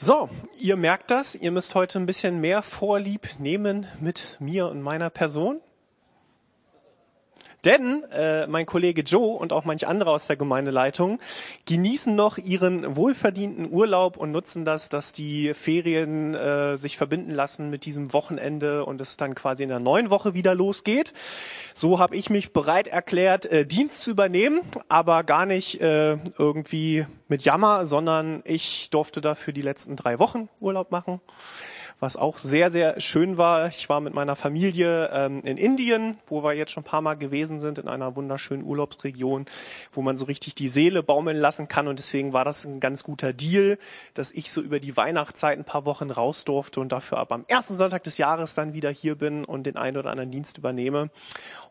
So, ihr merkt das, ihr müsst heute ein bisschen mehr Vorlieb nehmen mit mir und meiner Person. Denn äh, mein Kollege Joe und auch manch andere aus der Gemeindeleitung genießen noch ihren wohlverdienten Urlaub und nutzen das, dass die Ferien äh, sich verbinden lassen mit diesem Wochenende und es dann quasi in der neuen Woche wieder losgeht. So habe ich mich bereit erklärt, äh, Dienst zu übernehmen, aber gar nicht äh, irgendwie mit Jammer, sondern ich durfte dafür die letzten drei Wochen Urlaub machen was auch sehr, sehr schön war. Ich war mit meiner Familie ähm, in Indien, wo wir jetzt schon ein paar Mal gewesen sind, in einer wunderschönen Urlaubsregion, wo man so richtig die Seele baumeln lassen kann. Und deswegen war das ein ganz guter Deal, dass ich so über die Weihnachtszeit ein paar Wochen raus durfte und dafür aber am ersten Sonntag des Jahres dann wieder hier bin und den einen oder anderen Dienst übernehme.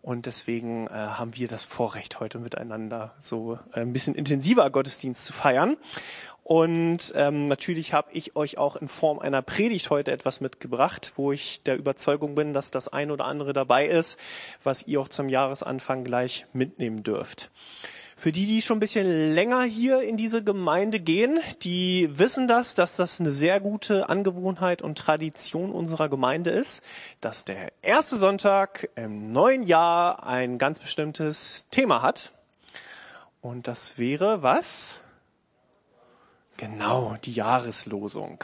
Und deswegen äh, haben wir das Vorrecht, heute miteinander so äh, ein bisschen intensiver Gottesdienst zu feiern. Und ähm, natürlich habe ich euch auch in Form einer Predigt heute etwas mitgebracht, wo ich der Überzeugung bin, dass das ein oder andere dabei ist, was ihr auch zum Jahresanfang gleich mitnehmen dürft. Für die, die schon ein bisschen länger hier in diese Gemeinde gehen, die wissen das, dass das eine sehr gute Angewohnheit und Tradition unserer Gemeinde ist, dass der erste Sonntag im neuen Jahr ein ganz bestimmtes Thema hat. Und das wäre was? Genau, die Jahreslosung.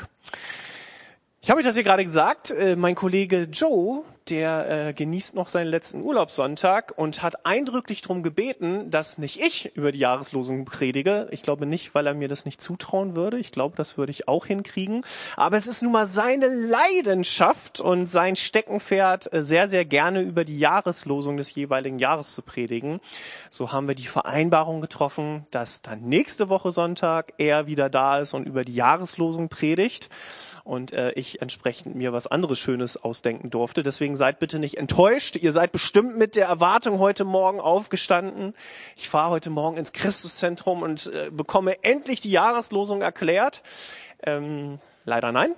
Ich habe euch das hier gerade gesagt. Äh, mein Kollege Joe, der äh, genießt noch seinen letzten Urlaubssonntag und hat eindrücklich darum gebeten, dass nicht ich über die Jahreslosung predige. Ich glaube nicht, weil er mir das nicht zutrauen würde. Ich glaube, das würde ich auch hinkriegen. Aber es ist nun mal seine Leidenschaft und sein Steckenpferd, äh, sehr, sehr gerne über die Jahreslosung des jeweiligen Jahres zu predigen. So haben wir die Vereinbarung getroffen, dass dann nächste Woche Sonntag er wieder da ist und über die Jahreslosung predigt und äh, ich entsprechend mir was anderes Schönes ausdenken durfte. Deswegen seid bitte nicht enttäuscht. Ihr seid bestimmt mit der Erwartung heute Morgen aufgestanden. Ich fahre heute Morgen ins Christuszentrum und äh, bekomme endlich die Jahreslosung erklärt. Ähm, leider nein.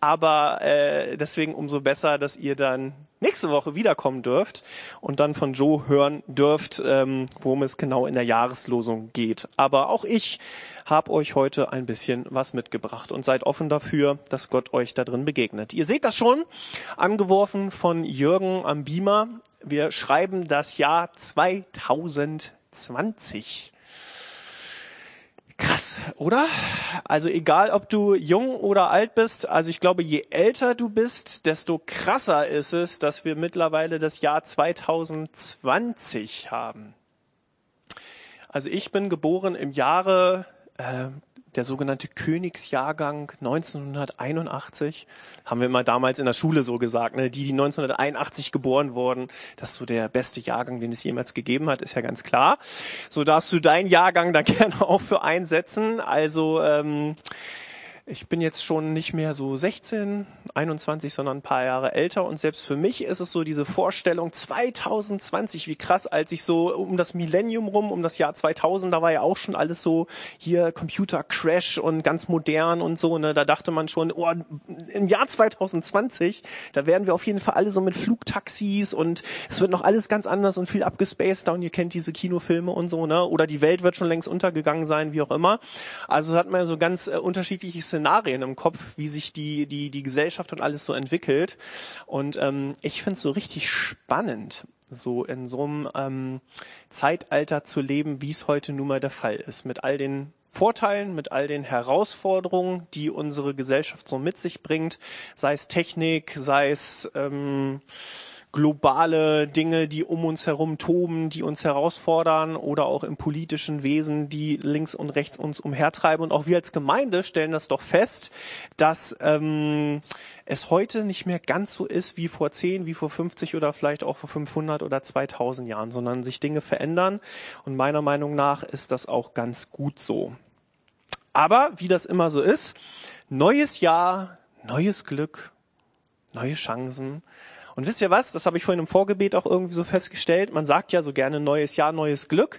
Aber äh, deswegen umso besser, dass ihr dann nächste Woche wiederkommen dürft und dann von Joe hören dürft, ähm, worum es genau in der Jahreslosung geht. Aber auch ich habe euch heute ein bisschen was mitgebracht und seid offen dafür, dass Gott euch da drin begegnet. Ihr seht das schon, angeworfen von Jürgen am Beamer. Wir schreiben das Jahr 2020. Krass, oder? Also egal, ob du jung oder alt bist, also ich glaube, je älter du bist, desto krasser ist es, dass wir mittlerweile das Jahr 2020 haben. Also ich bin geboren im Jahre äh, der sogenannte Königsjahrgang 1981, haben wir immer damals in der Schule so gesagt, ne? die, die 1981 geboren wurden, das ist so der beste Jahrgang, den es jemals gegeben hat, ist ja ganz klar. So darfst du deinen Jahrgang da gerne auch für einsetzen. Also ähm, ich bin jetzt schon nicht mehr so 16, 21, sondern ein paar Jahre älter. Und selbst für mich ist es so diese Vorstellung 2020, wie krass, als ich so um das Millennium rum, um das Jahr 2000, da war ja auch schon alles so hier Computer Crash und ganz modern und so, ne, da dachte man schon, oh, im Jahr 2020, da werden wir auf jeden Fall alle so mit Flugtaxis und es wird noch alles ganz anders und viel abgespaceder und ihr kennt diese Kinofilme und so, ne, oder die Welt wird schon längst untergegangen sein, wie auch immer. Also hat man so ganz äh, unterschiedliche Szenarien im Kopf, wie sich die, die, die Gesellschaft und alles so entwickelt. Und ähm, ich finde es so richtig spannend, so in so einem ähm, Zeitalter zu leben, wie es heute nun mal der Fall ist, mit all den Vorteilen, mit all den Herausforderungen, die unsere Gesellschaft so mit sich bringt, sei es Technik, sei es ähm, globale Dinge, die um uns herum toben, die uns herausfordern oder auch im politischen Wesen, die links und rechts uns umhertreiben. Und auch wir als Gemeinde stellen das doch fest, dass ähm, es heute nicht mehr ganz so ist wie vor 10, wie vor 50 oder vielleicht auch vor 500 oder 2000 Jahren, sondern sich Dinge verändern. Und meiner Meinung nach ist das auch ganz gut so. Aber wie das immer so ist, neues Jahr, neues Glück, neue Chancen. Und wisst ihr was? Das habe ich vorhin im Vorgebet auch irgendwie so festgestellt. Man sagt ja so gerne neues Jahr, neues Glück.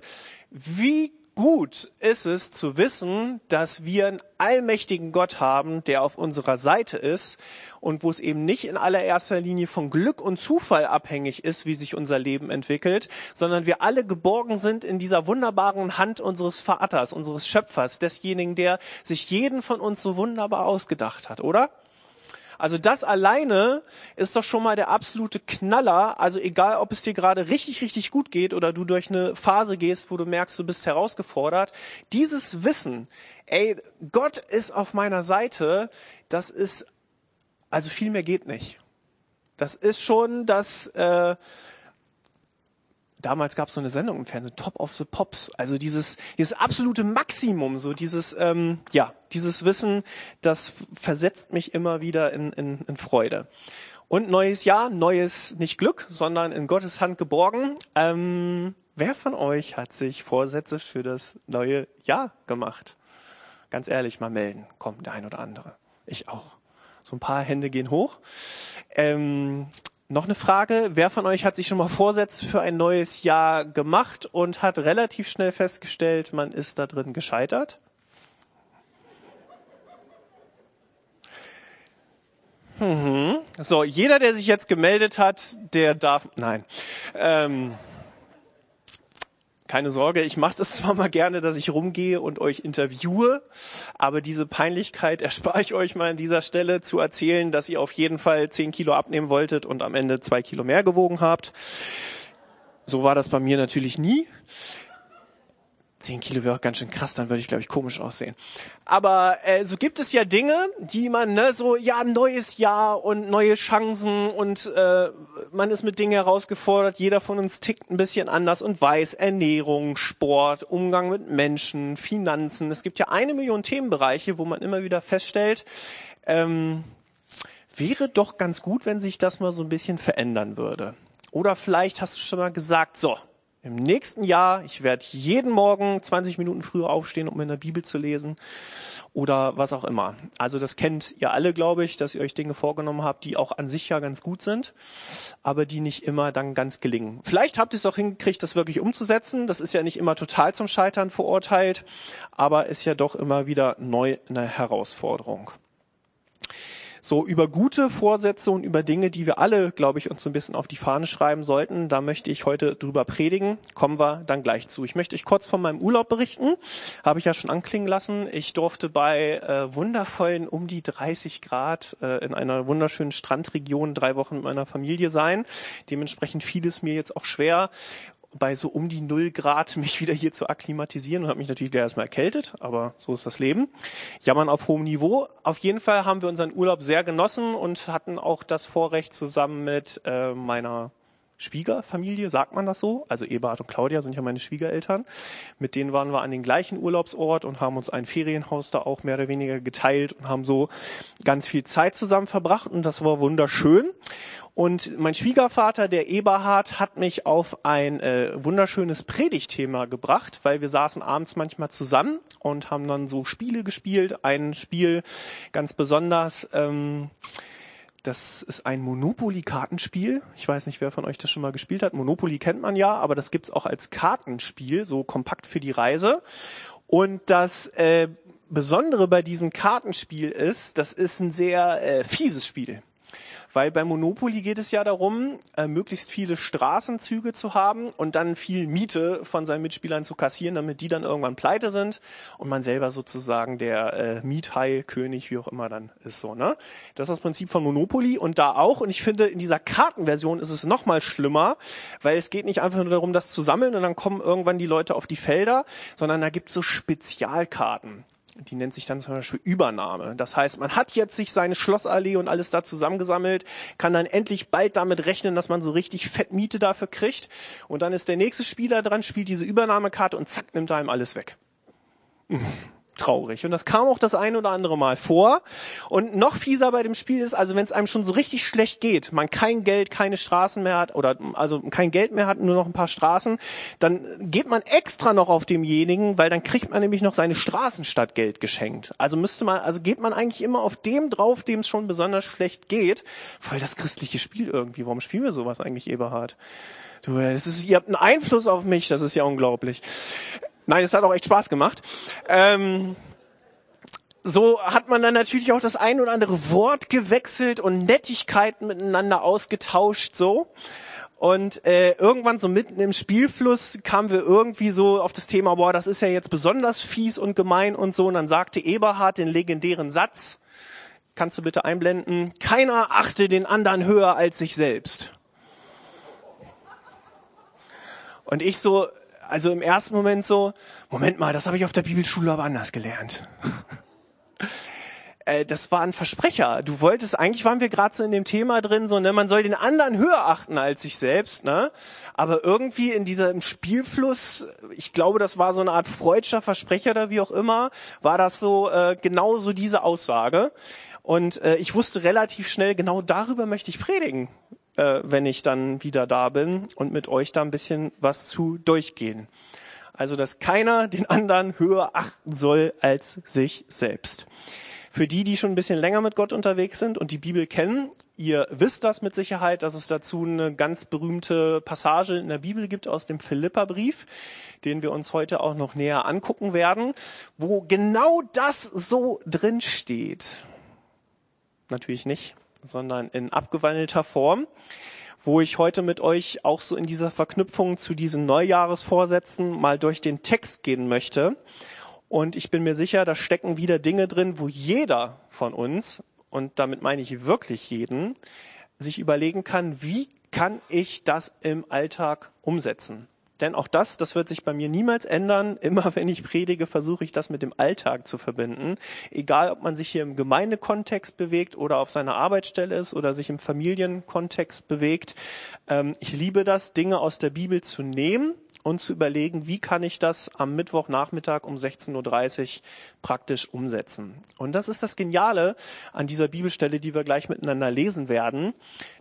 Wie gut ist es zu wissen, dass wir einen allmächtigen Gott haben, der auf unserer Seite ist und wo es eben nicht in allererster Linie von Glück und Zufall abhängig ist, wie sich unser Leben entwickelt, sondern wir alle geborgen sind in dieser wunderbaren Hand unseres Vaters, unseres Schöpfers, desjenigen, der sich jeden von uns so wunderbar ausgedacht hat, oder? Also das alleine ist doch schon mal der absolute Knaller. Also egal, ob es dir gerade richtig, richtig gut geht oder du durch eine Phase gehst, wo du merkst, du bist herausgefordert. Dieses Wissen, ey, Gott ist auf meiner Seite, das ist, also viel mehr geht nicht. Das ist schon das, äh, damals gab es so eine Sendung im Fernsehen, Top of the Pops. Also dieses, dieses absolute Maximum, so dieses, ähm, ja, dieses Wissen, das versetzt mich immer wieder in, in, in Freude. Und neues Jahr, neues nicht Glück, sondern in Gottes Hand geborgen. Ähm, wer von euch hat sich Vorsätze für das neue Jahr gemacht? Ganz ehrlich, mal melden. Kommt der ein oder andere. Ich auch. So ein paar Hände gehen hoch. Ähm, noch eine Frage. Wer von euch hat sich schon mal Vorsätze für ein neues Jahr gemacht und hat relativ schnell festgestellt, man ist da drin gescheitert? Mhm. So, jeder, der sich jetzt gemeldet hat, der darf, nein. Ähm, keine Sorge, ich mache das zwar mal gerne, dass ich rumgehe und euch interviewe, aber diese Peinlichkeit erspare ich euch mal an dieser Stelle zu erzählen, dass ihr auf jeden Fall zehn Kilo abnehmen wolltet und am Ende zwei Kilo mehr gewogen habt. So war das bei mir natürlich nie. Zehn Kilo wäre auch ganz schön krass, dann würde ich, glaube ich, komisch aussehen. Aber äh, so gibt es ja Dinge, die man, ne, so, ja, neues Jahr und neue Chancen und äh, man ist mit Dingen herausgefordert. Jeder von uns tickt ein bisschen anders und weiß Ernährung, Sport, Umgang mit Menschen, Finanzen. Es gibt ja eine Million Themenbereiche, wo man immer wieder feststellt, ähm, wäre doch ganz gut, wenn sich das mal so ein bisschen verändern würde. Oder vielleicht hast du schon mal gesagt, so, im nächsten Jahr, ich werde jeden Morgen 20 Minuten früher aufstehen, um in der Bibel zu lesen oder was auch immer. Also das kennt ihr alle, glaube ich, dass ihr euch Dinge vorgenommen habt, die auch an sich ja ganz gut sind, aber die nicht immer dann ganz gelingen. Vielleicht habt ihr es auch hingekriegt, das wirklich umzusetzen. Das ist ja nicht immer total zum Scheitern verurteilt, aber ist ja doch immer wieder neu eine Herausforderung so über gute Vorsätze und über Dinge, die wir alle, glaube ich, uns so ein bisschen auf die Fahne schreiben sollten. Da möchte ich heute drüber predigen. Kommen wir dann gleich zu. Ich möchte euch kurz von meinem Urlaub berichten. Habe ich ja schon anklingen lassen. Ich durfte bei äh, wundervollen um die 30 Grad äh, in einer wunderschönen Strandregion drei Wochen mit meiner Familie sein. Dementsprechend fiel es mir jetzt auch schwer, bei so um die null Grad mich wieder hier zu akklimatisieren und habe mich natürlich erstmal erkältet, aber so ist das Leben. Jammern auf hohem Niveau. Auf jeden Fall haben wir unseren Urlaub sehr genossen und hatten auch das Vorrecht zusammen mit äh, meiner Schwiegerfamilie, sagt man das so? Also Eberhard und Claudia sind ja meine Schwiegereltern. Mit denen waren wir an den gleichen Urlaubsort und haben uns ein Ferienhaus da auch mehr oder weniger geteilt und haben so ganz viel Zeit zusammen verbracht und das war wunderschön. Und mein Schwiegervater, der Eberhard, hat mich auf ein äh, wunderschönes Predigtthema gebracht, weil wir saßen abends manchmal zusammen und haben dann so Spiele gespielt. Ein Spiel ganz besonders. Ähm, das ist ein Monopoly-Kartenspiel. Ich weiß nicht, wer von euch das schon mal gespielt hat. Monopoly kennt man ja, aber das gibt's auch als Kartenspiel, so kompakt für die Reise. Und das äh, Besondere bei diesem Kartenspiel ist, das ist ein sehr äh, fieses Spiel. Weil bei Monopoly geht es ja darum, äh, möglichst viele Straßenzüge zu haben und dann viel Miete von seinen Mitspielern zu kassieren, damit die dann irgendwann pleite sind und man selber sozusagen der äh, Miethai, König, wie auch immer dann ist so. Ne? Das ist das Prinzip von Monopoly und da auch. Und ich finde, in dieser Kartenversion ist es noch mal schlimmer, weil es geht nicht einfach nur darum, das zu sammeln und dann kommen irgendwann die Leute auf die Felder, sondern da gibt es so Spezialkarten die nennt sich dann zum Beispiel Übernahme. Das heißt, man hat jetzt sich seine Schlossallee und alles da zusammengesammelt, kann dann endlich bald damit rechnen, dass man so richtig fett Miete dafür kriegt. Und dann ist der nächste Spieler dran, spielt diese Übernahmekarte und zack, nimmt einem alles weg traurig. Und das kam auch das ein oder andere Mal vor. Und noch fieser bei dem Spiel ist, also wenn es einem schon so richtig schlecht geht, man kein Geld, keine Straßen mehr hat oder also kein Geld mehr hat, nur noch ein paar Straßen, dann geht man extra noch auf demjenigen, weil dann kriegt man nämlich noch seine Straßen statt Geld geschenkt. Also müsste man, also geht man eigentlich immer auf dem drauf, dem es schon besonders schlecht geht. Voll das christliche Spiel irgendwie. Warum spielen wir sowas eigentlich, Eberhard? Du, es ist, ihr habt einen Einfluss auf mich, das ist ja unglaublich. Nein, es hat auch echt Spaß gemacht. Ähm, so hat man dann natürlich auch das ein oder andere Wort gewechselt und Nettigkeiten miteinander ausgetauscht, so. Und äh, irgendwann so mitten im Spielfluss kamen wir irgendwie so auf das Thema, boah, das ist ja jetzt besonders fies und gemein und so. Und dann sagte Eberhard den legendären Satz, kannst du bitte einblenden, keiner achte den anderen höher als sich selbst. Und ich so, also im ersten Moment so, Moment mal, das habe ich auf der Bibelschule aber anders gelernt. Äh, das war ein Versprecher. Du wolltest, eigentlich waren wir gerade so in dem Thema drin, so, ne, man soll den anderen höher achten als sich selbst, ne? Aber irgendwie in diesem Spielfluss, ich glaube, das war so eine Art freudscher Versprecher oder wie auch immer, war das so äh, genau so diese Aussage. Und äh, ich wusste relativ schnell, genau darüber möchte ich predigen, äh, wenn ich dann wieder da bin und mit euch da ein bisschen was zu durchgehen. Also, dass keiner den anderen höher achten soll als sich selbst. Für die, die schon ein bisschen länger mit Gott unterwegs sind und die Bibel kennen, ihr wisst das mit Sicherheit, dass es dazu eine ganz berühmte Passage in der Bibel gibt aus dem Philipperbrief, den wir uns heute auch noch näher angucken werden, wo genau das so drin steht. Natürlich nicht, sondern in abgewandelter Form wo ich heute mit euch auch so in dieser Verknüpfung zu diesen Neujahresvorsätzen mal durch den Text gehen möchte und ich bin mir sicher, da stecken wieder Dinge drin, wo jeder von uns, und damit meine ich wirklich jeden, sich überlegen kann, wie kann ich das im Alltag umsetzen? Denn auch das, das wird sich bei mir niemals ändern. Immer wenn ich predige, versuche ich das mit dem Alltag zu verbinden. Egal, ob man sich hier im Gemeindekontext bewegt oder auf seiner Arbeitsstelle ist oder sich im Familienkontext bewegt. Ähm, ich liebe das, Dinge aus der Bibel zu nehmen und zu überlegen, wie kann ich das am Mittwochnachmittag um 16.30 Uhr praktisch umsetzen. Und das ist das Geniale an dieser Bibelstelle, die wir gleich miteinander lesen werden.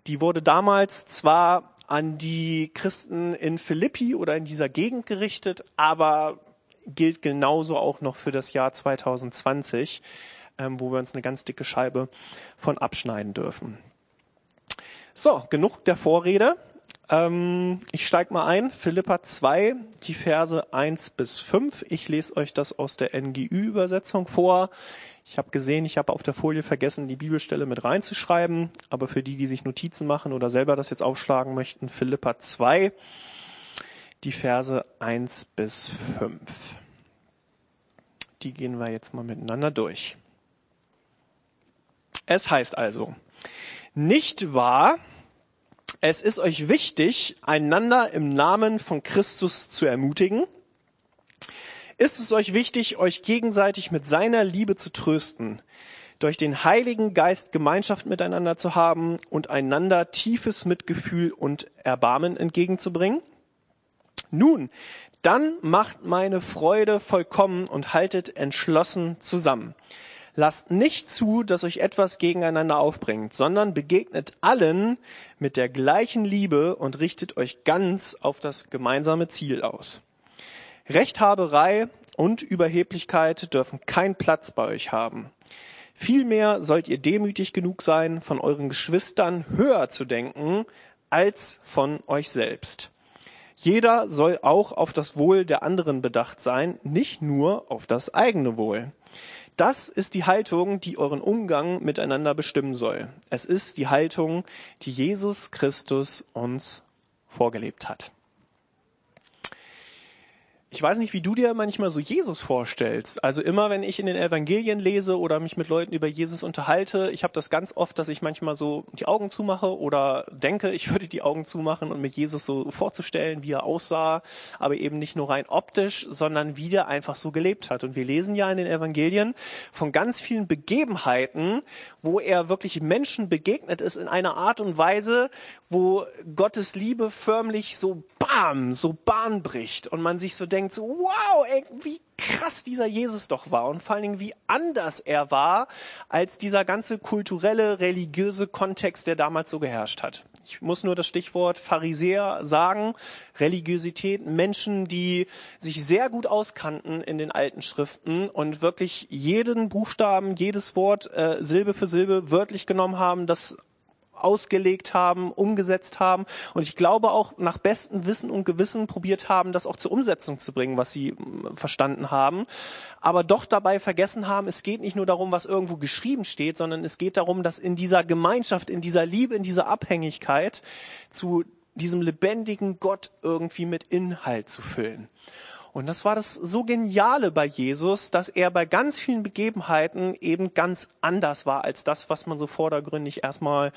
Die wurde damals zwar an die Christen in Philippi oder in dieser Gegend gerichtet, aber gilt genauso auch noch für das Jahr 2020, ähm, wo wir uns eine ganz dicke Scheibe von abschneiden dürfen. So, genug der Vorrede. Ähm, ich steige mal ein. Philippa 2, die Verse 1 bis 5. Ich lese euch das aus der NGÜ-Übersetzung vor. Ich habe gesehen, ich habe auf der Folie vergessen, die Bibelstelle mit reinzuschreiben. Aber für die, die sich Notizen machen oder selber das jetzt aufschlagen möchten, Philippa 2, die Verse 1 bis 5. Die gehen wir jetzt mal miteinander durch. Es heißt also, nicht wahr, es ist euch wichtig, einander im Namen von Christus zu ermutigen. Ist es euch wichtig, euch gegenseitig mit seiner Liebe zu trösten, durch den Heiligen Geist Gemeinschaft miteinander zu haben und einander tiefes Mitgefühl und Erbarmen entgegenzubringen? Nun, dann macht meine Freude vollkommen und haltet entschlossen zusammen. Lasst nicht zu, dass euch etwas gegeneinander aufbringt, sondern begegnet allen mit der gleichen Liebe und richtet euch ganz auf das gemeinsame Ziel aus. Rechthaberei und Überheblichkeit dürfen keinen Platz bei euch haben. Vielmehr sollt ihr demütig genug sein, von euren Geschwistern höher zu denken als von euch selbst. Jeder soll auch auf das Wohl der anderen bedacht sein, nicht nur auf das eigene Wohl. Das ist die Haltung, die euren Umgang miteinander bestimmen soll. Es ist die Haltung, die Jesus Christus uns vorgelebt hat. Ich weiß nicht, wie du dir manchmal so Jesus vorstellst. Also immer, wenn ich in den Evangelien lese oder mich mit Leuten über Jesus unterhalte, ich habe das ganz oft, dass ich manchmal so die Augen zumache oder denke, ich würde die Augen zumachen und mir Jesus so vorzustellen, wie er aussah, aber eben nicht nur rein optisch, sondern wie der einfach so gelebt hat. Und wir lesen ja in den Evangelien von ganz vielen Begebenheiten, wo er wirklich Menschen begegnet ist in einer Art und Weise, wo Gottes Liebe förmlich so bam, so Bahn bricht und man sich so denkt, so, wow, ey, wie krass dieser Jesus doch war und vor allen Dingen, wie anders er war als dieser ganze kulturelle, religiöse Kontext, der damals so geherrscht hat. Ich muss nur das Stichwort Pharisäer sagen, Religiosität, Menschen, die sich sehr gut auskannten in den alten Schriften und wirklich jeden Buchstaben, jedes Wort äh, Silbe für Silbe wörtlich genommen haben, das ausgelegt haben, umgesetzt haben und ich glaube auch nach bestem Wissen und Gewissen probiert haben, das auch zur Umsetzung zu bringen, was sie mm, verstanden haben, aber doch dabei vergessen haben, es geht nicht nur darum, was irgendwo geschrieben steht, sondern es geht darum, dass in dieser Gemeinschaft, in dieser Liebe, in dieser Abhängigkeit zu diesem lebendigen Gott irgendwie mit Inhalt zu füllen. Und das war das so Geniale bei Jesus, dass er bei ganz vielen Begebenheiten eben ganz anders war als das, was man so vordergründig erstmal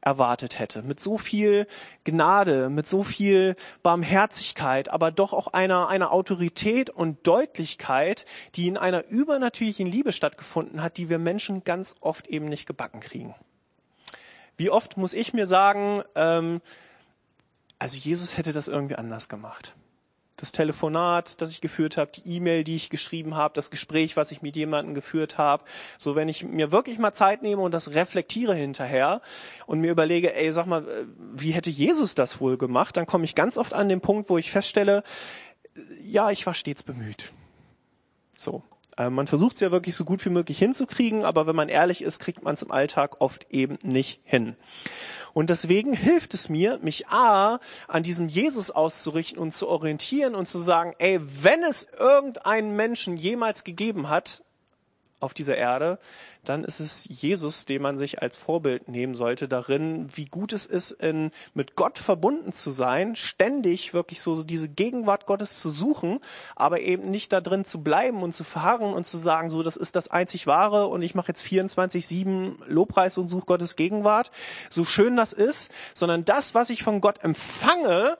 erwartet hätte. Mit so viel Gnade, mit so viel Barmherzigkeit, aber doch auch einer, einer Autorität und Deutlichkeit, die in einer übernatürlichen Liebe stattgefunden hat, die wir Menschen ganz oft eben nicht gebacken kriegen. Wie oft muss ich mir sagen, ähm, also Jesus hätte das irgendwie anders gemacht das Telefonat, das ich geführt habe, die E-Mail, die ich geschrieben habe, das Gespräch, was ich mit jemandem geführt habe. So, wenn ich mir wirklich mal Zeit nehme und das reflektiere hinterher und mir überlege, ey, sag mal, wie hätte Jesus das wohl gemacht, dann komme ich ganz oft an den Punkt, wo ich feststelle, ja, ich war stets bemüht. So. Äh, man versucht es ja wirklich so gut wie möglich hinzukriegen, aber wenn man ehrlich ist, kriegt man es im Alltag oft eben nicht hin. Und deswegen hilft es mir, mich A, an diesem Jesus auszurichten und zu orientieren und zu sagen, ey, wenn es irgendeinen Menschen jemals gegeben hat, auf dieser Erde, dann ist es Jesus, den man sich als Vorbild nehmen sollte darin, wie gut es ist, in, mit Gott verbunden zu sein, ständig wirklich so, diese Gegenwart Gottes zu suchen, aber eben nicht da drin zu bleiben und zu verharren und zu sagen, so, das ist das einzig wahre und ich mache jetzt 24-7 Lobpreis und suche Gottes Gegenwart, so schön das ist, sondern das, was ich von Gott empfange,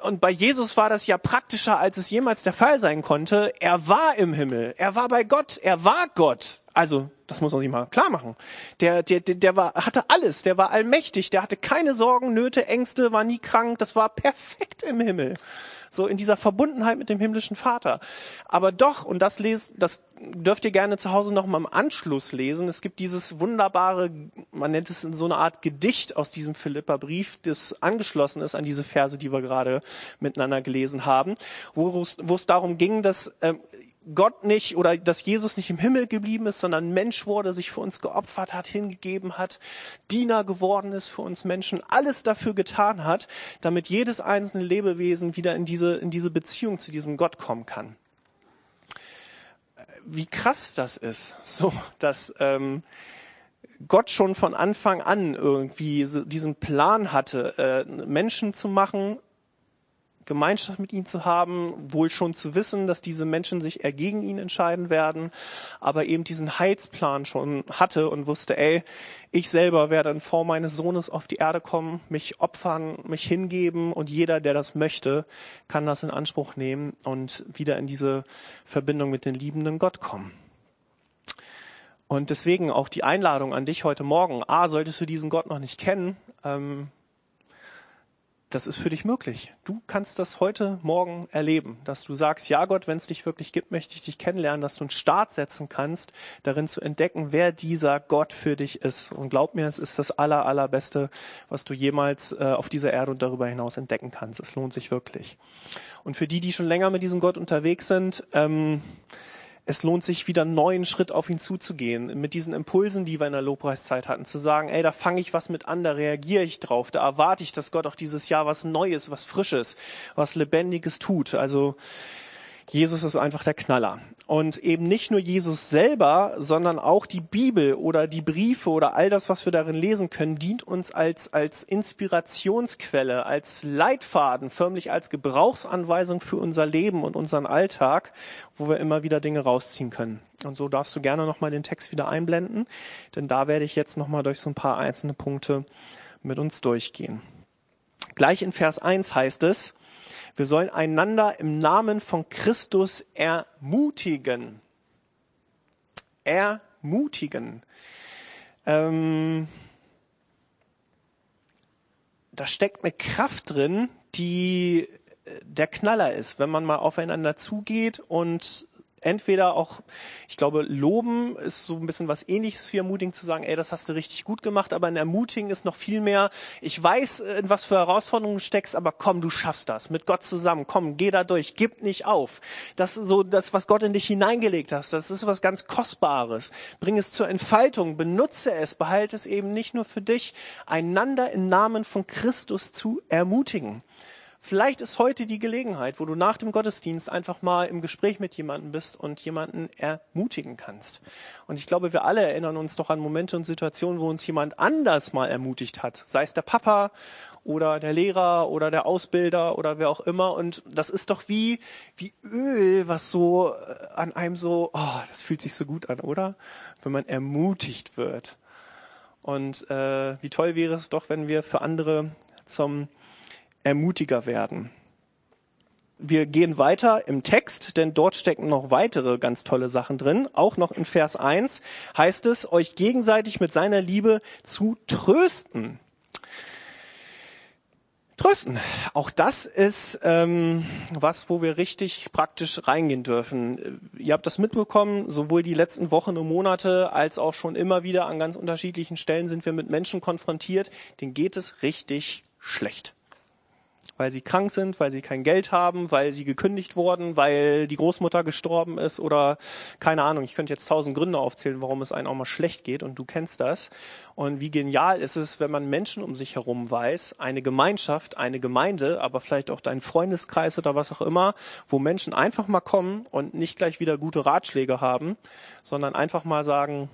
und bei Jesus war das ja praktischer, als es jemals der Fall sein konnte. Er war im Himmel. Er war bei Gott. Er war Gott. Also, das muss man sich mal klar machen. Der, der, der, der war, hatte alles. Der war allmächtig. Der hatte keine Sorgen, Nöte, Ängste, war nie krank. Das war perfekt im Himmel so in dieser Verbundenheit mit dem himmlischen Vater. Aber doch, und das lesen, das dürft ihr gerne zu Hause noch mal im Anschluss lesen. Es gibt dieses wunderbare, man nennt es in so eine Art Gedicht aus diesem Philippa-Brief, das angeschlossen ist an diese Verse, die wir gerade miteinander gelesen haben, wo es, wo es darum ging, dass ähm, Gott nicht oder dass Jesus nicht im Himmel geblieben ist, sondern Mensch wurde, sich für uns geopfert hat, hingegeben hat, Diener geworden ist für uns Menschen, alles dafür getan hat, damit jedes einzelne Lebewesen wieder in diese, in diese Beziehung zu diesem Gott kommen kann. Wie krass das ist, so, dass ähm, Gott schon von Anfang an irgendwie diesen Plan hatte, äh, Menschen zu machen, Gemeinschaft mit ihm zu haben, wohl schon zu wissen, dass diese Menschen sich eher gegen ihn entscheiden werden, aber eben diesen Heilsplan schon hatte und wusste, ey, ich selber werde in Form meines Sohnes auf die Erde kommen, mich opfern, mich hingeben und jeder, der das möchte, kann das in Anspruch nehmen und wieder in diese Verbindung mit dem liebenden Gott kommen. Und deswegen auch die Einladung an dich heute Morgen. A, solltest du diesen Gott noch nicht kennen, ähm, das ist für dich möglich. Du kannst das heute Morgen erleben, dass du sagst, ja Gott, wenn es dich wirklich gibt, möchte ich dich kennenlernen, dass du einen Start setzen kannst, darin zu entdecken, wer dieser Gott für dich ist. Und glaub mir, es ist das aller, allerbeste, was du jemals äh, auf dieser Erde und darüber hinaus entdecken kannst. Es lohnt sich wirklich. Und für die, die schon länger mit diesem Gott unterwegs sind, ähm, es lohnt sich wieder einen neuen Schritt auf ihn zuzugehen, mit diesen Impulsen, die wir in der Lobpreiszeit hatten, zu sagen, ey, da fange ich was mit an, da reagiere ich drauf, da erwarte ich, dass Gott auch dieses Jahr was Neues, was Frisches, was Lebendiges tut. Also Jesus ist einfach der Knaller. Und eben nicht nur Jesus selber, sondern auch die Bibel oder die Briefe oder all das, was wir darin lesen können, dient uns als, als Inspirationsquelle, als Leitfaden, förmlich als Gebrauchsanweisung für unser Leben und unseren Alltag, wo wir immer wieder Dinge rausziehen können. Und so darfst du gerne nochmal den Text wieder einblenden, denn da werde ich jetzt nochmal durch so ein paar einzelne Punkte mit uns durchgehen. Gleich in Vers 1 heißt es, wir sollen einander im Namen von Christus ermutigen. Ermutigen. Ähm, da steckt eine Kraft drin, die äh, der Knaller ist, wenn man mal aufeinander zugeht und entweder auch, ich glaube, loben ist so ein bisschen was ähnliches wie ermutigen zu sagen, ey, das hast du richtig gut gemacht, aber ein ermutigen ist noch viel mehr, ich weiß, in was für Herausforderungen du steckst, aber komm, du schaffst das. Mit Gott zusammen, komm, geh da durch, gib nicht auf. Das so das, was Gott in dich hineingelegt hast, das ist was ganz Kostbares. Bring es zur Entfaltung, benutze es, behalte es eben nicht nur für dich, einander im Namen von Christus zu ermutigen. Vielleicht ist heute die Gelegenheit, wo du nach dem Gottesdienst einfach mal im Gespräch mit jemandem bist und jemanden ermutigen kannst. Und ich glaube, wir alle erinnern uns doch an Momente und Situationen, wo uns jemand anders mal ermutigt hat. Sei es der Papa oder der Lehrer oder der Ausbilder oder wer auch immer. Und das ist doch wie, wie Öl, was so äh, an einem so, oh, das fühlt sich so gut an, oder? Wenn man ermutigt wird. Und äh, wie toll wäre es doch, wenn wir für andere zum Ermutiger werden. Wir gehen weiter im Text, denn dort stecken noch weitere ganz tolle Sachen drin. Auch noch in Vers 1 heißt es, euch gegenseitig mit seiner Liebe zu trösten. Trösten. Auch das ist ähm, was, wo wir richtig praktisch reingehen dürfen. Ihr habt das mitbekommen, sowohl die letzten Wochen und Monate als auch schon immer wieder an ganz unterschiedlichen Stellen sind wir mit Menschen konfrontiert, denen geht es richtig schlecht weil sie krank sind, weil sie kein Geld haben, weil sie gekündigt wurden, weil die Großmutter gestorben ist oder keine Ahnung. Ich könnte jetzt tausend Gründe aufzählen, warum es einem auch mal schlecht geht und du kennst das. Und wie genial ist es, wenn man Menschen um sich herum weiß, eine Gemeinschaft, eine Gemeinde, aber vielleicht auch dein Freundeskreis oder was auch immer, wo Menschen einfach mal kommen und nicht gleich wieder gute Ratschläge haben, sondern einfach mal sagen,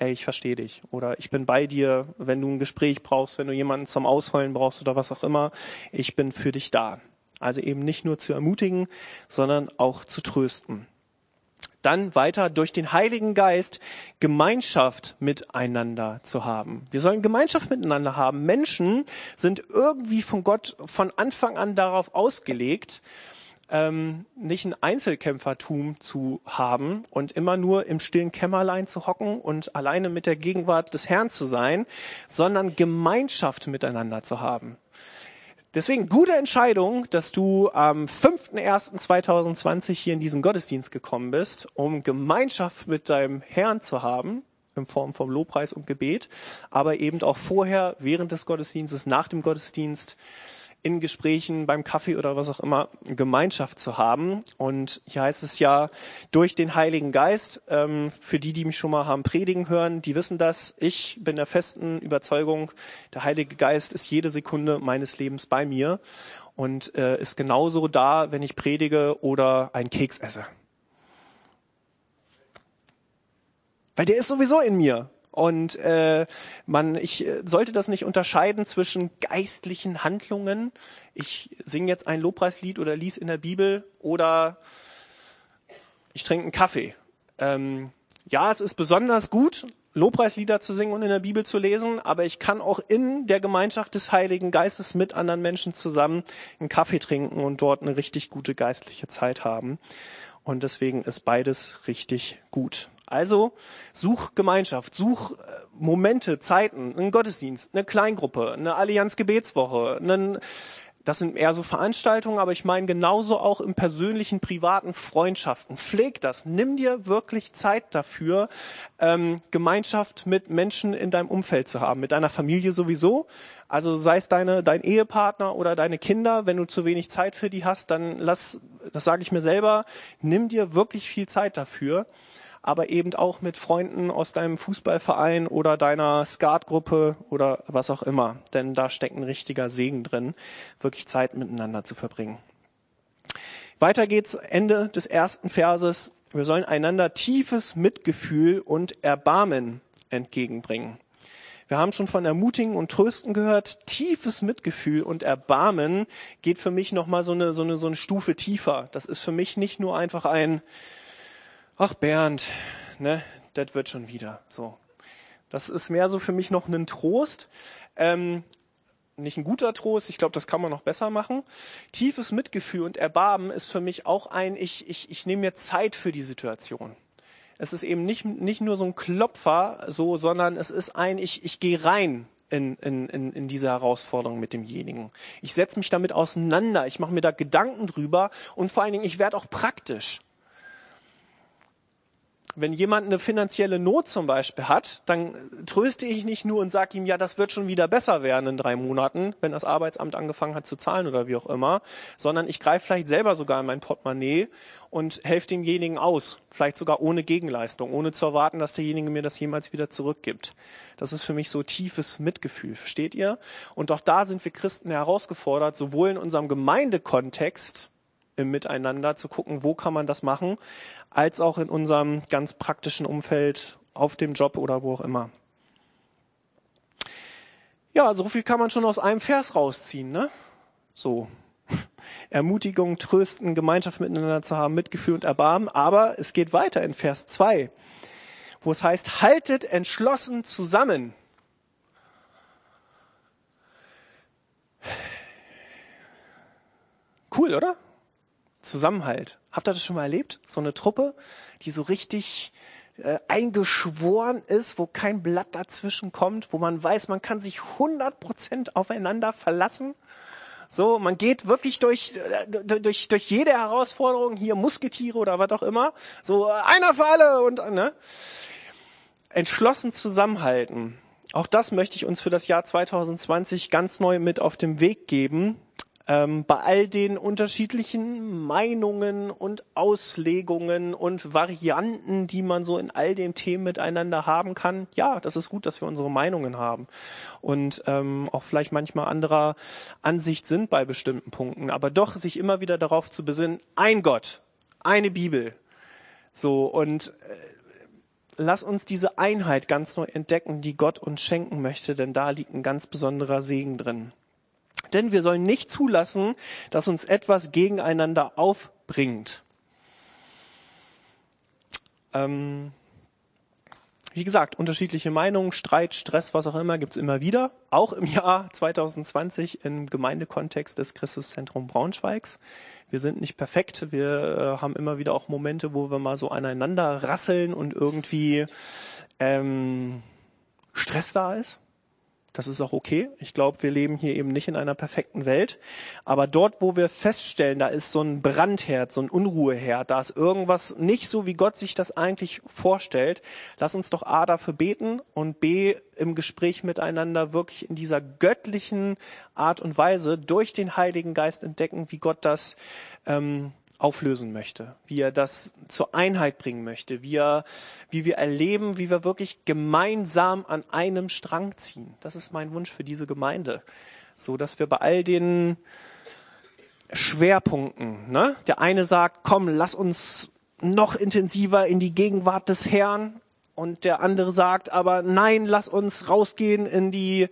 ey, ich verstehe dich oder ich bin bei dir, wenn du ein Gespräch brauchst, wenn du jemanden zum Ausheulen brauchst oder was auch immer, ich bin für dich da. Also eben nicht nur zu ermutigen, sondern auch zu trösten. Dann weiter durch den Heiligen Geist Gemeinschaft miteinander zu haben. Wir sollen Gemeinschaft miteinander haben. Menschen sind irgendwie von Gott von Anfang an darauf ausgelegt, ähm, nicht ein Einzelkämpfertum zu haben und immer nur im stillen Kämmerlein zu hocken und alleine mit der Gegenwart des Herrn zu sein, sondern Gemeinschaft miteinander zu haben. Deswegen gute Entscheidung, dass du am 5.1.2020 hier in diesen Gottesdienst gekommen bist, um Gemeinschaft mit deinem Herrn zu haben, in Form vom Lobpreis und Gebet, aber eben auch vorher, während des Gottesdienstes, nach dem Gottesdienst, in Gesprächen, beim Kaffee oder was auch immer, Gemeinschaft zu haben. Und hier heißt es ja, durch den Heiligen Geist, ähm, für die, die mich schon mal haben predigen hören, die wissen das. Ich bin der festen Überzeugung, der Heilige Geist ist jede Sekunde meines Lebens bei mir und äh, ist genauso da, wenn ich predige oder einen Keks esse. Weil der ist sowieso in mir. Und äh, man, ich äh, sollte das nicht unterscheiden zwischen geistlichen Handlungen. Ich singe jetzt ein Lobpreislied oder lies in der Bibel oder ich trinke einen Kaffee. Ähm, ja, es ist besonders gut, Lobpreislieder zu singen und in der Bibel zu lesen, aber ich kann auch in der Gemeinschaft des Heiligen Geistes mit anderen Menschen zusammen einen Kaffee trinken und dort eine richtig gute geistliche Zeit haben. Und deswegen ist beides richtig gut. Also such Gemeinschaft, such äh, Momente, Zeiten, einen Gottesdienst, eine Kleingruppe, eine Allianz Gebetswoche, das sind eher so Veranstaltungen, aber ich meine genauso auch im persönlichen, privaten Freundschaften. Pfleg das. Nimm dir wirklich Zeit dafür, ähm, Gemeinschaft mit Menschen in deinem Umfeld zu haben, mit deiner Familie sowieso. Also sei es deine, dein Ehepartner oder deine Kinder, wenn du zu wenig Zeit für die hast, dann lass, das sage ich mir selber, nimm dir wirklich viel Zeit dafür aber eben auch mit Freunden aus deinem Fußballverein oder deiner Skatgruppe oder was auch immer. Denn da steckt ein richtiger Segen drin, wirklich Zeit miteinander zu verbringen. Weiter geht's Ende des ersten Verses. Wir sollen einander tiefes Mitgefühl und Erbarmen entgegenbringen. Wir haben schon von Ermutigen und Trösten gehört. Tiefes Mitgefühl und Erbarmen geht für mich nochmal so eine, so eine, so eine Stufe tiefer. Das ist für mich nicht nur einfach ein, ach Bernd, ne, das wird schon wieder so. Das ist mehr so für mich noch ein Trost. Ähm, nicht ein guter Trost, ich glaube, das kann man noch besser machen. Tiefes Mitgefühl und Erbarmen ist für mich auch ein, ich, ich, ich nehme mir Zeit für die Situation. Es ist eben nicht, nicht nur so ein Klopfer, so, sondern es ist ein, ich, ich gehe rein in, in, in, in diese Herausforderung mit demjenigen. Ich setze mich damit auseinander, ich mache mir da Gedanken drüber und vor allen Dingen, ich werde auch praktisch. Wenn jemand eine finanzielle Not zum Beispiel hat, dann tröste ich nicht nur und sage ihm, ja, das wird schon wieder besser werden in drei Monaten, wenn das Arbeitsamt angefangen hat zu zahlen oder wie auch immer, sondern ich greife vielleicht selber sogar in mein Portemonnaie und helfe demjenigen aus, vielleicht sogar ohne Gegenleistung, ohne zu erwarten, dass derjenige mir das jemals wieder zurückgibt. Das ist für mich so tiefes Mitgefühl, versteht ihr? Und auch da sind wir Christen herausgefordert, sowohl in unserem Gemeindekontext, im Miteinander zu gucken, wo kann man das machen, als auch in unserem ganz praktischen Umfeld, auf dem Job oder wo auch immer. Ja, so viel kann man schon aus einem Vers rausziehen, ne? So. Ermutigung, Trösten, Gemeinschaft miteinander zu haben, Mitgefühl und Erbarmen. Aber es geht weiter in Vers 2, wo es heißt, haltet entschlossen zusammen. Cool, oder? Zusammenhalt. Habt ihr das schon mal erlebt? So eine Truppe, die so richtig äh, eingeschworen ist, wo kein Blatt dazwischen kommt, wo man weiß, man kann sich 100% aufeinander verlassen. So, man geht wirklich durch, äh, durch, durch jede Herausforderung, hier Musketiere oder was auch immer. So, einer für alle und, ne? Entschlossen zusammenhalten. Auch das möchte ich uns für das Jahr 2020 ganz neu mit auf den Weg geben ähm, bei all den unterschiedlichen Meinungen und Auslegungen und Varianten, die man so in all den Themen miteinander haben kann, ja, das ist gut, dass wir unsere Meinungen haben. Und ähm, auch vielleicht manchmal anderer Ansicht sind bei bestimmten Punkten, aber doch sich immer wieder darauf zu besinnen, ein Gott, eine Bibel, so und äh, lass uns diese Einheit ganz neu entdecken, die Gott uns schenken möchte, denn da liegt ein ganz besonderer Segen drin. Denn wir sollen nicht zulassen, dass uns etwas gegeneinander aufbringt. Ähm, wie gesagt, unterschiedliche Meinungen, Streit, Stress, was auch immer, gibt's immer wieder. Auch im Jahr 2020 im Gemeindekontext des Christuszentrum Braunschweigs. Wir sind nicht perfekt. Wir äh, haben immer wieder auch Momente, wo wir mal so aneinander rasseln und irgendwie ähm, Stress da ist. Das ist auch okay. Ich glaube, wir leben hier eben nicht in einer perfekten Welt. Aber dort, wo wir feststellen, da ist so ein Brandherd, so ein Unruheherd, da ist irgendwas nicht so, wie Gott sich das eigentlich vorstellt, lass uns doch A dafür beten und B im Gespräch miteinander wirklich in dieser göttlichen Art und Weise durch den Heiligen Geist entdecken, wie Gott das ähm, auflösen möchte, wie er das zur Einheit bringen möchte, wie, er, wie wir erleben, wie wir wirklich gemeinsam an einem Strang ziehen. Das ist mein Wunsch für diese Gemeinde, so dass wir bei all den Schwerpunkten, ne? der eine sagt, komm, lass uns noch intensiver in die Gegenwart des Herrn und der andere sagt aber nein, lass uns rausgehen in die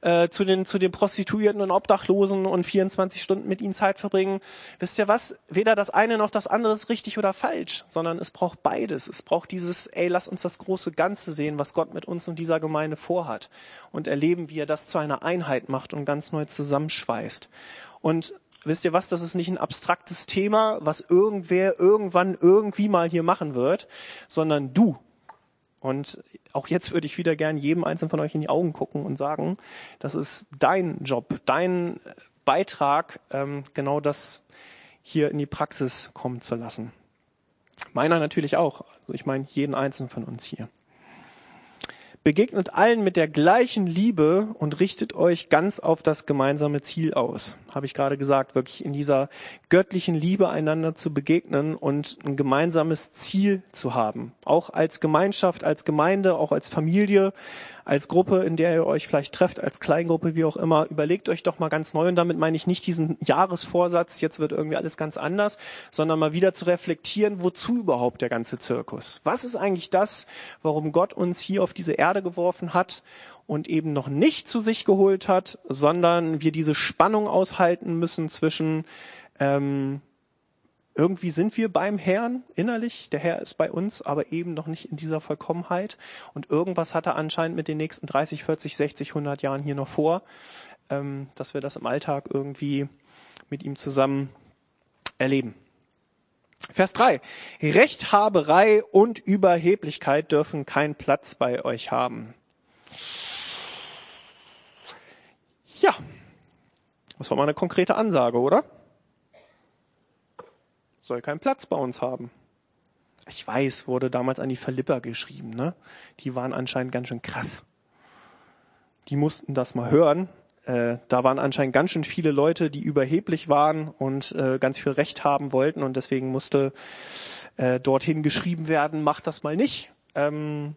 äh, zu den zu den Prostituierten und Obdachlosen und 24 Stunden mit ihnen Zeit verbringen. Wisst ihr was? Weder das eine noch das andere ist richtig oder falsch, sondern es braucht beides. Es braucht dieses, ey, lass uns das große Ganze sehen, was Gott mit uns und dieser Gemeinde vorhat und erleben, wie er das zu einer Einheit macht und ganz neu zusammenschweißt. Und wisst ihr was? Das ist nicht ein abstraktes Thema, was irgendwer irgendwann irgendwie mal hier machen wird, sondern du und auch jetzt würde ich wieder gern jedem Einzelnen von euch in die Augen gucken und sagen, das ist dein Job, dein Beitrag, ähm, genau das hier in die Praxis kommen zu lassen. Meiner natürlich auch. Also ich meine jeden Einzelnen von uns hier. Begegnet allen mit der gleichen Liebe und richtet euch ganz auf das gemeinsame Ziel aus. Habe ich gerade gesagt, wirklich in dieser göttlichen Liebe einander zu begegnen und ein gemeinsames Ziel zu haben. Auch als Gemeinschaft, als Gemeinde, auch als Familie, als Gruppe, in der ihr euch vielleicht trefft, als Kleingruppe, wie auch immer. Überlegt euch doch mal ganz neu und damit meine ich nicht diesen Jahresvorsatz, jetzt wird irgendwie alles ganz anders, sondern mal wieder zu reflektieren, wozu überhaupt der ganze Zirkus? Was ist eigentlich das, warum Gott uns hier auf diese Erde geworfen hat und eben noch nicht zu sich geholt hat, sondern wir diese Spannung aushalten müssen zwischen ähm, irgendwie sind wir beim Herrn innerlich, der Herr ist bei uns, aber eben noch nicht in dieser Vollkommenheit. Und irgendwas hat er anscheinend mit den nächsten 30, 40, 60, 100 Jahren hier noch vor, ähm, dass wir das im Alltag irgendwie mit ihm zusammen erleben. Vers 3. Rechthaberei und Überheblichkeit dürfen keinen Platz bei euch haben. Ja, das war mal eine konkrete Ansage, oder? Soll keinen Platz bei uns haben. Ich weiß, wurde damals an die Philipper geschrieben. Ne? Die waren anscheinend ganz schön krass. Die mussten das mal hören. Äh, da waren anscheinend ganz schön viele Leute, die überheblich waren und äh, ganz viel Recht haben wollten. Und deswegen musste äh, dorthin geschrieben werden, macht das mal nicht. Ähm,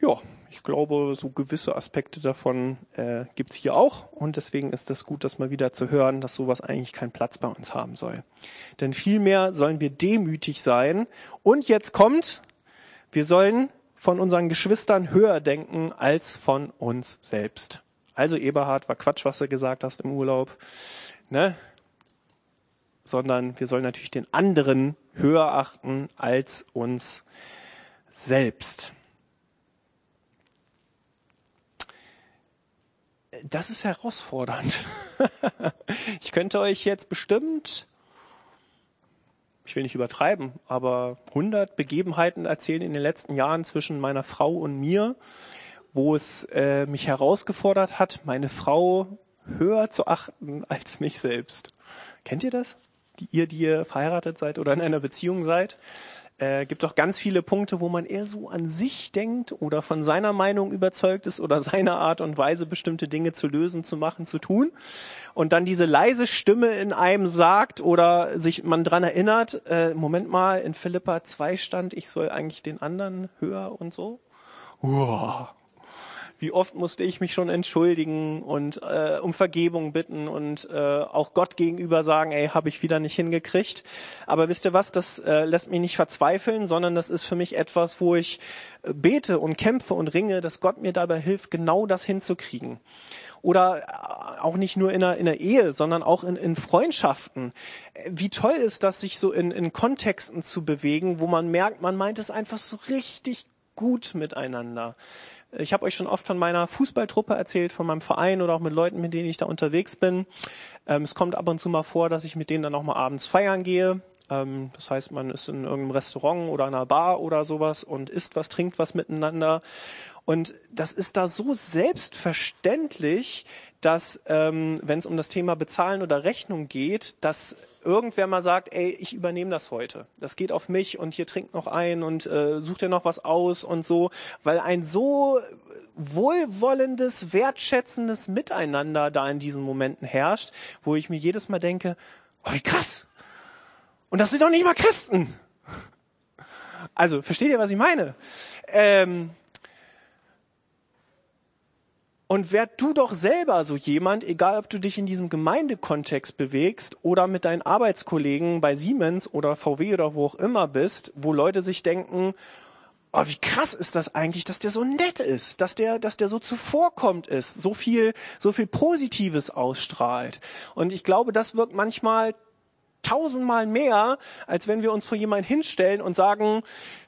ja, ich glaube, so gewisse Aspekte davon äh, gibt's hier auch. Und deswegen ist es gut, das mal wieder zu hören, dass sowas eigentlich keinen Platz bei uns haben soll. Denn vielmehr sollen wir demütig sein. Und jetzt kommt, wir sollen von unseren Geschwistern höher denken als von uns selbst. Also Eberhard, war Quatsch, was du gesagt hast im Urlaub. Ne? Sondern wir sollen natürlich den anderen höher achten als uns selbst. Das ist herausfordernd. ich könnte euch jetzt bestimmt, ich will nicht übertreiben, aber 100 Begebenheiten erzählen in den letzten Jahren zwischen meiner Frau und mir, wo es äh, mich herausgefordert hat, meine Frau höher zu achten als mich selbst. Kennt ihr das? Die ihr, die ihr verheiratet seid oder in einer Beziehung seid? Äh, gibt auch ganz viele Punkte, wo man eher so an sich denkt oder von seiner Meinung überzeugt ist oder seiner Art und Weise, bestimmte Dinge zu lösen, zu machen, zu tun. Und dann diese leise Stimme in einem sagt oder sich man dran erinnert, äh, Moment mal, in Philippa 2 stand, ich soll eigentlich den anderen höher und so. Uah wie oft musste ich mich schon entschuldigen und äh, um Vergebung bitten und äh, auch Gott gegenüber sagen, ey, habe ich wieder nicht hingekriegt. Aber wisst ihr was, das äh, lässt mich nicht verzweifeln, sondern das ist für mich etwas, wo ich äh, bete und kämpfe und ringe, dass Gott mir dabei hilft, genau das hinzukriegen oder äh, auch nicht nur in der, in der Ehe, sondern auch in, in Freundschaften. Wie toll ist das, sich so in, in Kontexten zu bewegen, wo man merkt, man meint es einfach so richtig gut miteinander. Ich habe euch schon oft von meiner Fußballtruppe erzählt, von meinem Verein oder auch mit Leuten, mit denen ich da unterwegs bin. Ähm, es kommt ab und zu mal vor, dass ich mit denen dann auch mal abends feiern gehe. Ähm, das heißt, man ist in irgendeinem Restaurant oder einer Bar oder sowas und isst was, trinkt was miteinander. Und das ist da so selbstverständlich, dass ähm, wenn es um das Thema Bezahlen oder Rechnung geht, dass irgendwer mal sagt, ey, ich übernehme das heute. Das geht auf mich und hier trinkt noch ein und äh, sucht dir noch was aus und so, weil ein so wohlwollendes, wertschätzendes Miteinander da in diesen Momenten herrscht, wo ich mir jedes Mal denke, oh, wie krass. Und das sind doch nicht mal Christen. Also, versteht ihr, was ich meine? Ähm, und werd du doch selber so jemand, egal ob du dich in diesem Gemeindekontext bewegst oder mit deinen Arbeitskollegen bei Siemens oder VW oder wo auch immer bist, wo Leute sich denken, oh, wie krass ist das eigentlich, dass der so nett ist, dass der, dass der so zuvorkommt ist, so viel, so viel Positives ausstrahlt. Und ich glaube, das wirkt manchmal tausendmal mehr, als wenn wir uns vor jemanden hinstellen und sagen,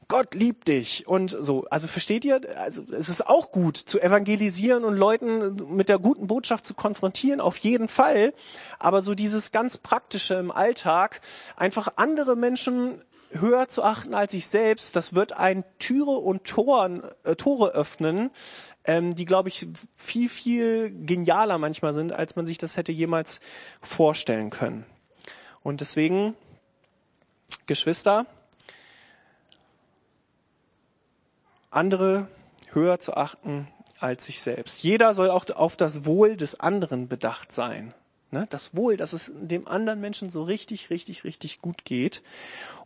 Gott liebt dich und so. Also versteht ihr? Also es ist auch gut zu evangelisieren und Leuten mit der guten Botschaft zu konfrontieren, auf jeden Fall. Aber so dieses ganz praktische im Alltag, einfach andere Menschen höher zu achten als sich selbst, das wird ein Türe und Toren, äh, Tore öffnen, ähm, die, glaube ich, viel, viel genialer manchmal sind, als man sich das hätte jemals vorstellen können. Und deswegen, Geschwister, andere höher zu achten als sich selbst. Jeder soll auch auf das Wohl des anderen bedacht sein. Ne? Das Wohl, dass es dem anderen Menschen so richtig, richtig, richtig gut geht.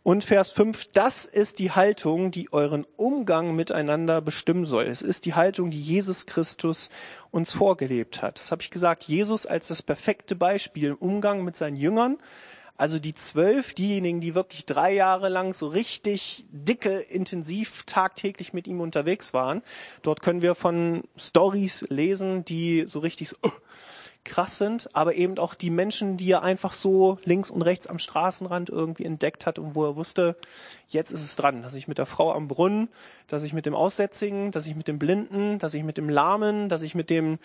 Und Vers 5, das ist die Haltung, die euren Umgang miteinander bestimmen soll. Es ist die Haltung, die Jesus Christus uns vorgelebt hat. Das habe ich gesagt. Jesus als das perfekte Beispiel im Umgang mit seinen Jüngern, also die zwölf, diejenigen, die wirklich drei Jahre lang so richtig dicke, intensiv tagtäglich mit ihm unterwegs waren. Dort können wir von Stories lesen, die so richtig so, uh, krass sind, aber eben auch die Menschen, die er einfach so links und rechts am Straßenrand irgendwie entdeckt hat und wo er wusste, jetzt ist es dran, dass ich mit der Frau am Brunnen, dass ich mit dem Aussätzigen, dass ich mit dem Blinden, dass ich mit dem Lahmen, dass ich mit dem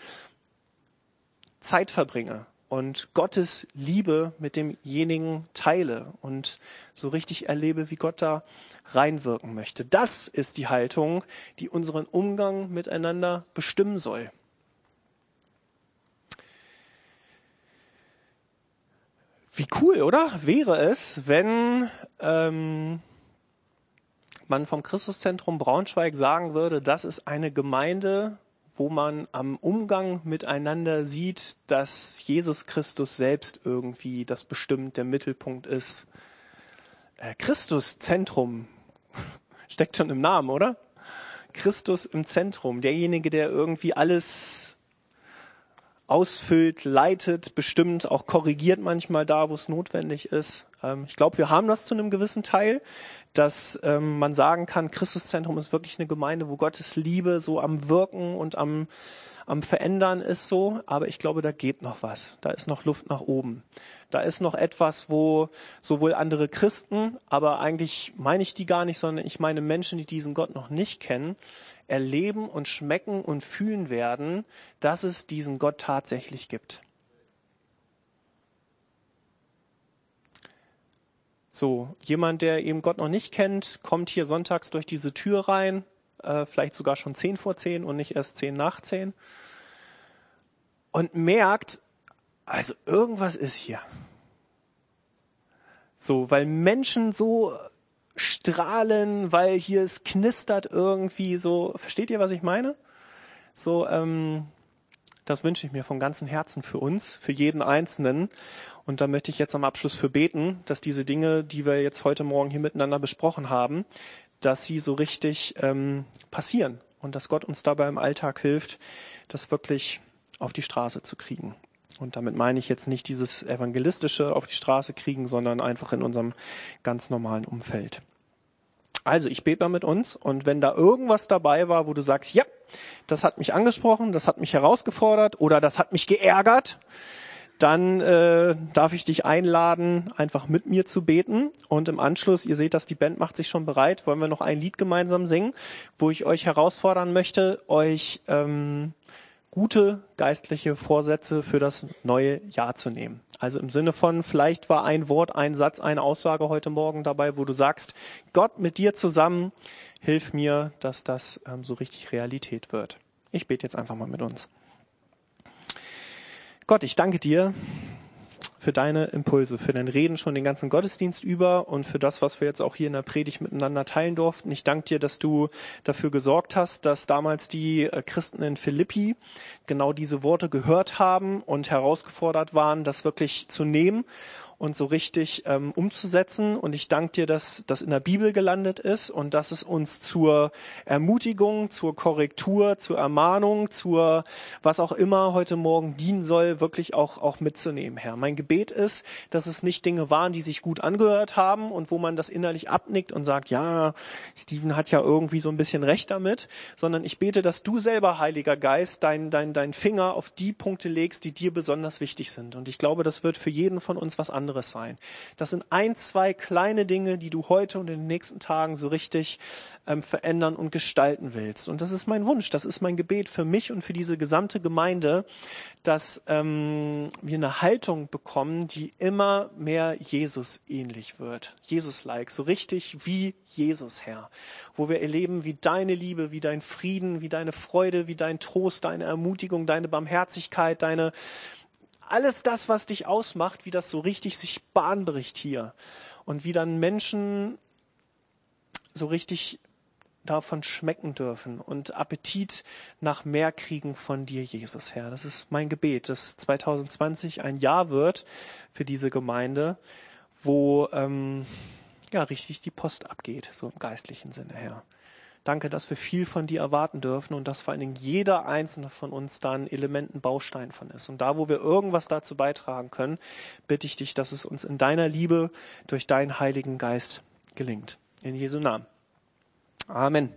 Zeit verbringe und Gottes Liebe mit demjenigen teile und so richtig erlebe, wie Gott da reinwirken möchte. Das ist die Haltung, die unseren Umgang miteinander bestimmen soll. Wie cool, oder? Wäre es, wenn ähm, man vom Christuszentrum Braunschweig sagen würde, das ist eine Gemeinde, wo man am Umgang miteinander sieht, dass Jesus Christus selbst irgendwie das bestimmt der Mittelpunkt ist. Äh, Christuszentrum steckt schon im Namen, oder? Christus im Zentrum, derjenige, der irgendwie alles ausfüllt, leitet, bestimmt, auch korrigiert manchmal da, wo es notwendig ist. Ähm, ich glaube, wir haben das zu einem gewissen Teil, dass ähm, man sagen kann, Christuszentrum ist wirklich eine Gemeinde, wo Gottes Liebe so am Wirken und am, am Verändern ist so. Aber ich glaube, da geht noch was. Da ist noch Luft nach oben. Da ist noch etwas, wo sowohl andere Christen, aber eigentlich meine ich die gar nicht, sondern ich meine Menschen, die diesen Gott noch nicht kennen, erleben und schmecken und fühlen werden, dass es diesen Gott tatsächlich gibt. So, jemand, der eben Gott noch nicht kennt, kommt hier sonntags durch diese Tür rein, äh, vielleicht sogar schon zehn vor zehn und nicht erst zehn nach zehn und merkt, also irgendwas ist hier. So, weil Menschen so strahlen, weil hier es knistert irgendwie so. Versteht ihr, was ich meine? So, ähm, das wünsche ich mir von ganzem Herzen für uns, für jeden Einzelnen. Und da möchte ich jetzt am Abschluss für beten, dass diese Dinge, die wir jetzt heute Morgen hier miteinander besprochen haben, dass sie so richtig ähm, passieren und dass Gott uns dabei im Alltag hilft, das wirklich auf die Straße zu kriegen. Und damit meine ich jetzt nicht dieses evangelistische auf die Straße kriegen, sondern einfach in unserem ganz normalen Umfeld. Also ich bete mal mit uns und wenn da irgendwas dabei war, wo du sagst, ja, das hat mich angesprochen, das hat mich herausgefordert oder das hat mich geärgert, dann äh, darf ich dich einladen, einfach mit mir zu beten. Und im Anschluss, ihr seht das, die Band macht sich schon bereit, wollen wir noch ein Lied gemeinsam singen, wo ich euch herausfordern möchte, euch ähm, gute geistliche Vorsätze für das neue Jahr zu nehmen. Also im Sinne von, vielleicht war ein Wort, ein Satz, eine Aussage heute Morgen dabei, wo du sagst, Gott mit dir zusammen, hilf mir, dass das ähm, so richtig Realität wird. Ich bete jetzt einfach mal mit uns. Gott, ich danke dir für deine Impulse, für dein Reden schon den ganzen Gottesdienst über und für das, was wir jetzt auch hier in der Predigt miteinander teilen durften. Ich danke dir, dass du dafür gesorgt hast, dass damals die äh, Christen in Philippi genau diese Worte gehört haben und herausgefordert waren, das wirklich zu nehmen und so richtig ähm, umzusetzen. Und ich danke dir, dass das in der Bibel gelandet ist und dass es uns zur Ermutigung, zur Korrektur, zur Ermahnung, zur was auch immer heute Morgen dienen soll, wirklich auch, auch mitzunehmen, Herr. Mein Gebet ist, dass es nicht Dinge waren, die sich gut angehört haben und wo man das innerlich abnickt und sagt, ja, Steven hat ja irgendwie so ein bisschen recht damit, sondern ich bete, dass du selber, Heiliger Geist, dein, dein, dein Finger auf die Punkte legst, die dir besonders wichtig sind. Und ich glaube, das wird für jeden von uns was anderes anderes sein. Das sind ein, zwei kleine Dinge, die du heute und in den nächsten Tagen so richtig ähm, verändern und gestalten willst. Und das ist mein Wunsch, das ist mein Gebet für mich und für diese gesamte Gemeinde, dass ähm, wir eine Haltung bekommen, die immer mehr Jesus ähnlich wird. Jesus-like, so richtig wie Jesus, Herr. Wo wir erleben, wie deine Liebe, wie dein Frieden, wie deine Freude, wie dein Trost, deine Ermutigung, deine Barmherzigkeit, deine alles das, was dich ausmacht, wie das so richtig sich Bahn bricht hier. Und wie dann Menschen so richtig davon schmecken dürfen und Appetit nach mehr kriegen von dir, Jesus, Herr. Das ist mein Gebet, dass 2020 ein Jahr wird für diese Gemeinde, wo ähm, ja richtig die Post abgeht, so im geistlichen Sinne, Herr. Danke, dass wir viel von dir erwarten dürfen und dass vor allen Dingen jeder einzelne von uns da ein Element, ein Baustein von ist. Und da, wo wir irgendwas dazu beitragen können, bitte ich dich, dass es uns in deiner Liebe durch deinen Heiligen Geist gelingt. In Jesu Namen. Amen.